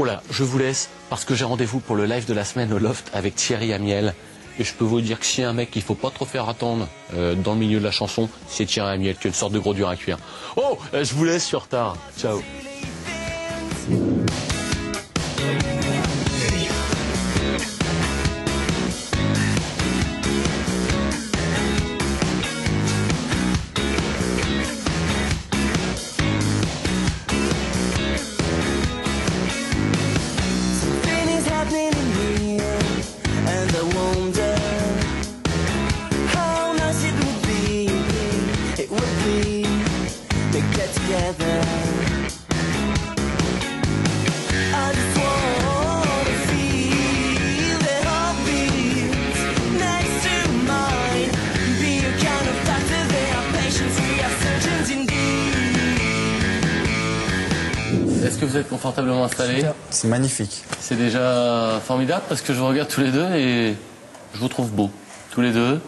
Oh là, je vous laisse parce que j'ai rendez-vous pour le live de la semaine au Loft avec Thierry Amiel. Et je peux vous dire que a un mec qu'il faut pas trop faire attendre euh, dans le milieu de la chanson, c'est Thierry Amiel, qui est une sorte de gros dur à cuire. Oh, euh, je vous laisse sur retard. Ciao. Que vous êtes confortablement installés C'est magnifique. C'est déjà formidable parce que je vous regarde tous les deux et je vous trouve beaux. Tous les deux.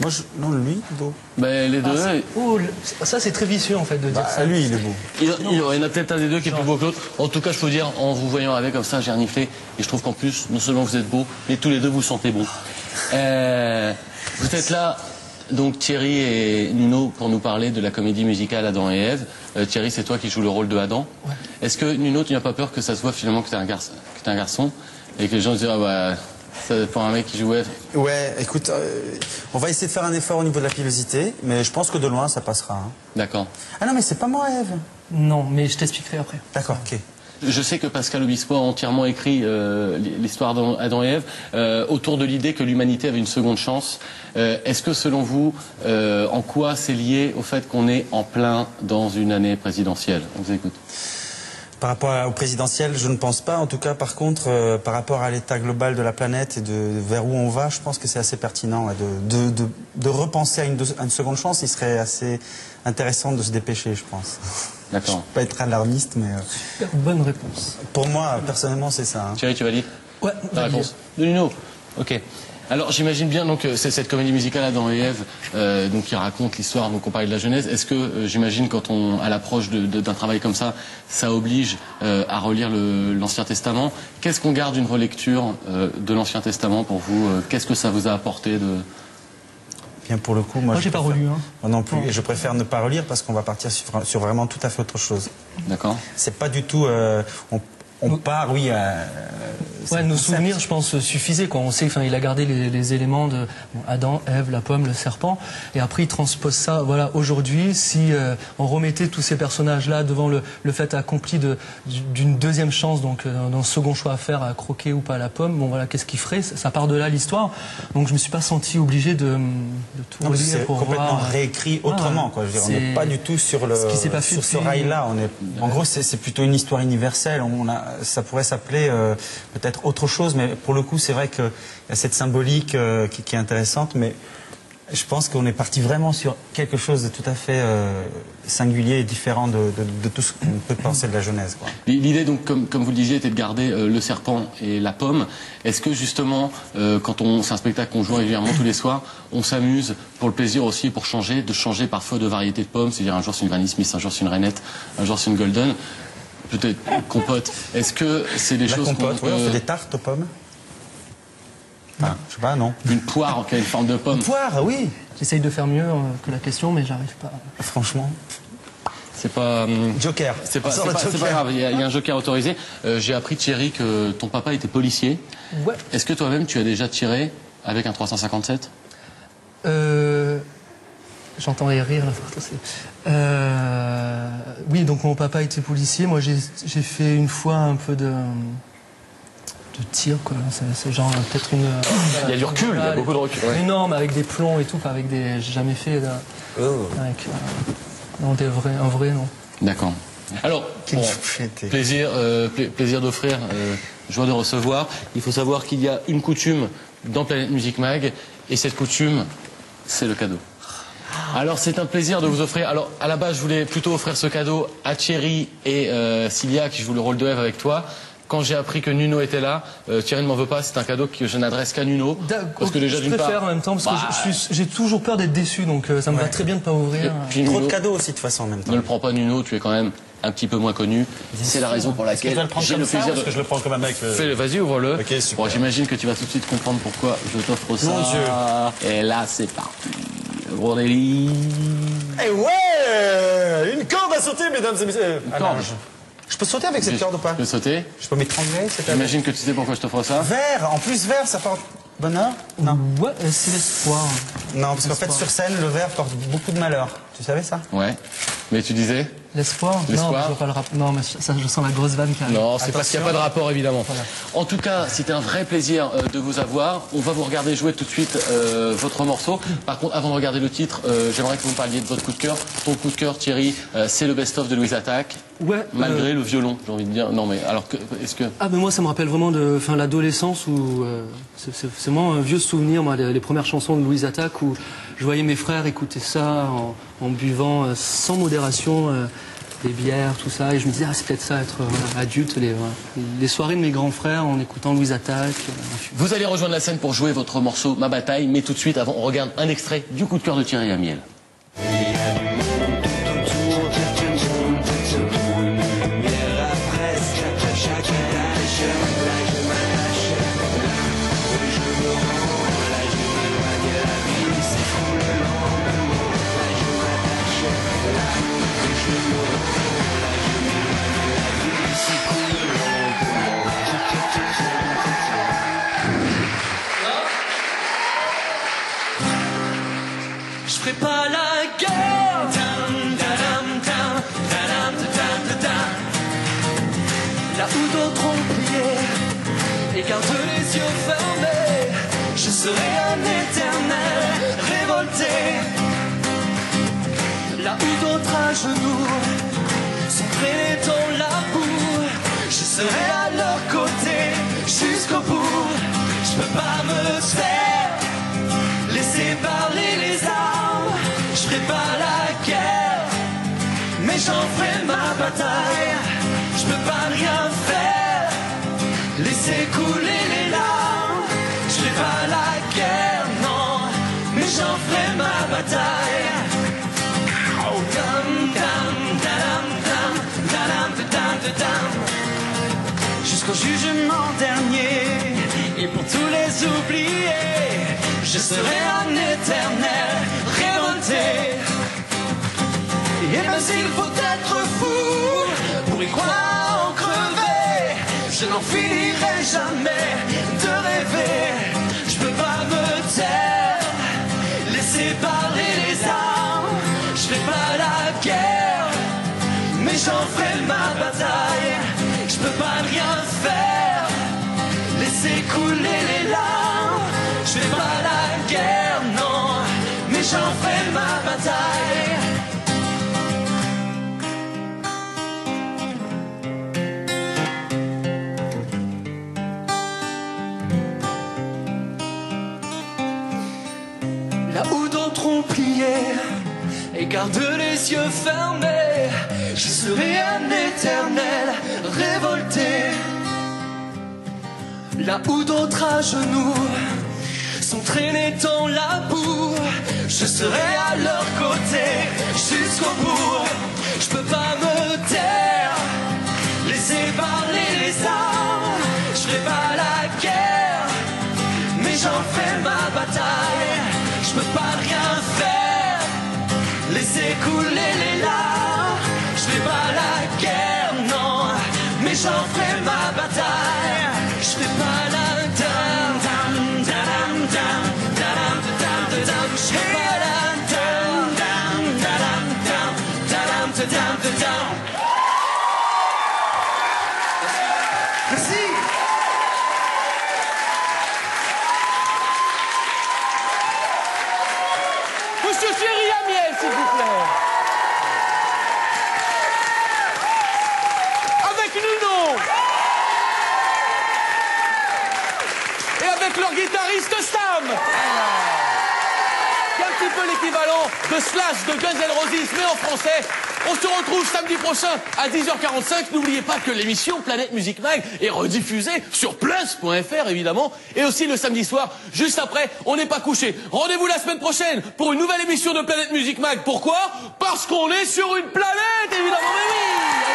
Moi, je... non, lui, beau. Ben, les deux. Oh, le- ça c'est très vicieux en fait de dire Bah, ça. lui, il est beau. Il, il y en a peut-être un des deux qui est plus beau que l'autre. En tout cas, je peux vous dire, en vous voyant avec comme ça, j'ai reniflé. Et je trouve qu'en plus, non seulement vous êtes beaux, mais tous les deux vous sentez beaux. Euh, vous êtes là, donc Thierry et Nuno, pour nous parler de la comédie musicale Adam et Ève. Euh, Thierry, c'est toi qui joues le rôle de Adam. Est-ce que Nuno, tu n'as pas peur que ça se voit finalement que tu es un, garçon- que t'es un garçon et que les gens se disent, ah bah, ça, pour un mec qui joue Ève. Ouais, écoute, euh, on va essayer de faire un effort au niveau de la pilosité, mais je pense que de loin, ça passera. hein. D'accord. Ah non, mais c'est pas moi, Eve. Non, mais je t'expliquerai après. D'accord, ok. Je sais que Pascal Obispo a entièrement écrit euh, l'histoire d'Adam et Ève euh, autour de l'idée que l'humanité avait une seconde chance. Euh, Est-ce que selon vous, en quoi c'est lié au fait qu'on est en plein dans une année présidentielle? On vous écoute. Par rapport au présidentiel, je ne pense pas. En tout cas, par contre, euh, par rapport à l'état global de la planète et de vers où on va, je pense que c'est assez pertinent ouais, de, de, de, de repenser à une, deux- à une seconde chance. Il serait assez intéressant de se dépêcher, je pense. D'accord. Pas être alarmiste, mais euh, Super bonne réponse. pour moi, personnellement, c'est ça. hein. Thierry, tu valides Ouais, la réponse de Nuno Ok. Alors j'imagine bien donc euh, c'est cette comédie musicale Adam et Ève euh, donc qui raconte l'histoire donc on parlait de la Genèse. Est-ce que euh, j'imagine quand on à l'approche d'un travail comme ça, ça oblige euh, à relire l'Ancien Testament Qu'est-ce qu'on garde d'une relecture euh, de l'Ancien Testament pour vous Qu'est-ce que ça vous a apporté de? Bien pour le coup, moi, Moi je j'ai pas préfère- relu. Hein. Moi non plus, Non. et je préfère ne pas relire parce qu'on va partir sur, sur vraiment tout à fait autre chose. D'accord C'est pas du tout. euh, on, part, oui. à- c'est Ouais, nos souvenirs, je pense, suffisaient. Quoi. On sait qu'il a gardé les, les éléments de bon, Adam, Ève, la pomme, le serpent, et après il transpose ça. Voilà, aujourd'hui, si euh, on remettait tous ces personnages-là devant le, le fait accompli de- d'une deuxième chance, donc euh, d'un second choix à faire, à croquer ou pas la pomme, bon voilà, qu'est-ce qu'il ferait? Ça, part de là l'histoire. Donc je me suis pas senti obligé de, de tout Non, relire pour complètement voir. réécrit autrement. Quoi. Je veux dire, on n'est pas du tout sur, le, ce qui s'est pas fait sur ce rail-là. Est, en gros, c'est c'est plutôt une histoire universelle. On a, ça pourrait s'appeler euh, peut-être autre chose, mais pour le coup, c'est vrai qu'il y a cette symbolique euh, qui, est intéressante. Mais je pense qu'on est parti vraiment sur quelque chose de tout à fait euh, singulier et différent de, tout ce qu'on peut penser de la Genèse. L'idée, donc, comme, vous le disiez, était de garder le serpent et la pomme. Est-ce que justement, quand c'est un spectacle qu'on joue régulièrement tous les soirs, on s'amuse pour le plaisir aussi, pour changer, de changer parfois de variété de pommes, c'est-à-dire un jour c'est une Granny Smith, un jour c'est une Rainette, un jour c'est une Golden, peut-être compote. Est-ce que c'est des La choses compote, qu'on, ouais, on fait des tartes aux pommes. Enfin, je sais pas, non. une poire qui a une forme de pomme, Poire, oui. J'essaye de faire mieux euh, que la question, mais j'arrive pas. Franchement. c'est pas. hum, Joker. C'est pas, c'est c'est pas grave, il y, a, il y a un joker autorisé. Euh, J'ai appris, Thierry, que ton papa était policier. Ouais. Est-ce que toi-même, tu as déjà tiré avec un 357 Euh, J'entends les rires là. Euh, oui, donc mon papa était policier. Moi, j'ai fait une fois un peu de, de tir, quoi. C'est- genre peut-être une. Il y a du recul, il y a beaucoup de recul, ouais. Mais avec des plombs et tout, pas avec des. J'ai jamais fait. de- Oh. avec, euh, non, des vrais, un vrai, non. D'accord. Alors, bon, plaisir, euh, pla- plaisir d'offrir, euh, joie de recevoir. Il faut savoir qu'il y a une coutume dans Planète Music Mag, et cette coutume, c'est le cadeau. Alors c'est un plaisir de vous offrir. Alors à la base je voulais plutôt offrir ce cadeau à Thierry et euh, Cilia qui joue le rôle de Eve avec toi. Quand j'ai appris que Nuno était là, euh, Thierry ne m'en veut pas, c'est un cadeau que je n'adresse qu'à Nuno. Parce que déjà je préfère part, en même temps, parce bah, que suis- j'ai toujours peur d'être déçu, donc euh, ça me va très bien de pas ouvrir. puis Trop Nuno, de cadeaux aussi de toute façon en même temps. ne le prends pas Nuno, tu es quand même un petit peu moins connu. C'est la raison pour laquelle le j'ai le plaisir est-ce que je le prends comme un mec euh, Fais-le, vas-y, ouvre-le. Bon, j'imagine que tu vas tout de suite comprendre pourquoi je t'offre ça. Mon Dieu. Et là, c'est parti. Gros délit. Eh ouais Une corde à sauter, mesdames et messieurs. Ah, corde. non, je... je peux sauter avec cette corde ou pas Tu peux sauter Je peux m'étrangler c'est J'imagine que tu sais pourquoi je t'offre ça. Vert, en plus vert, ça porte bonheur Non. Ouais, c'est l'espoir. Non, parce qu'en fait, sur scène, le vert porte beaucoup de malheur. Tu savais ça Ouais. Mais tu disais L'espoir? Non, je vois pas le rap- Non, mais ça, je sens la grosse vanne qui arrive. Non, c'est parce qu'il n'y a pas de rapport, évidemment. Voilà. En tout cas, c'était un vrai plaisir euh, de vous avoir. On va vous regarder jouer tout de suite euh, votre morceau. Par contre, avant de regarder le titre, euh, j'aimerais que vous me parliez de votre coup de cœur. Ton coup de cœur, Thierry, euh, c'est le best-of de Louise Attaque. Ouais. euh, Malgré le violon, j'ai envie de dire. Non, mais alors, que- est-ce que... Ah ben moi ça me rappelle vraiment de l'adolescence où euh, c'est vraiment un vieux souvenir moi les, les premières chansons de Louise Attaque où je voyais mes frères écouter ça en, buvant euh, sans modération euh, des bières tout ça et je me disais ah c'est peut-être ça être euh, adulte les, soirées de mes grands frères en écoutant Louise Attaque Vous allez rejoindre la scène pour jouer votre morceau Ma Bataille, mais tout de suite, avant, on regarde un extrait du coup de cœur de Thierry Amiel. Où d'autres ont plié et gardent les yeux fermés, je serai un éternel révolté. Là où d'autres à genoux sont traînés dans la boue, je serai à leur côté jusqu'au bout. Je peux pas me taire. Laissez parler les armes, je ferai pas la guerre, mais j'en ferai ma bataille. Les larmes, je ferai pas la guerre, non, mais j'en ferai ma bataille. Oh. Jusqu'au jugement dernier, et pour tous les oublier, je serai un éternel révolté. Et même s'il faut être fou pour y croire je n'en finirai jamais de rêver. Je peux pas me taire, laisser parler les armes. Je fais pas la guerre, mais j'en ferai ma bataille. Je peux pas rien faire, laisser couler les larmes. Je fais pas la guerre, non, mais j'en ferai ma bataille. D'autres ont plié et gardent les yeux fermés, je serai un éternel révolté. Là où d'autres à genoux sont traînés dans la boue, je serai à leur côté jusqu'au bout. Je peux pas me Monsieur Thierry Amiel, s'il vous plaît. Avec Nuno. Et avec leur guitariste Sam. Un petit peu l'équivalent de Slash de Guns N' Roses, mais en français. On se retrouve samedi prochain à 10h45. N'oubliez pas que l'émission Planète Musique Mag est rediffusée sur plus.fr évidemment. Et aussi le samedi soir, juste après, on n'est pas couché. Rendez-vous la semaine prochaine pour une nouvelle émission de Planète Musique Mag. Pourquoi? Parce qu'on est sur une planète évidemment. Mais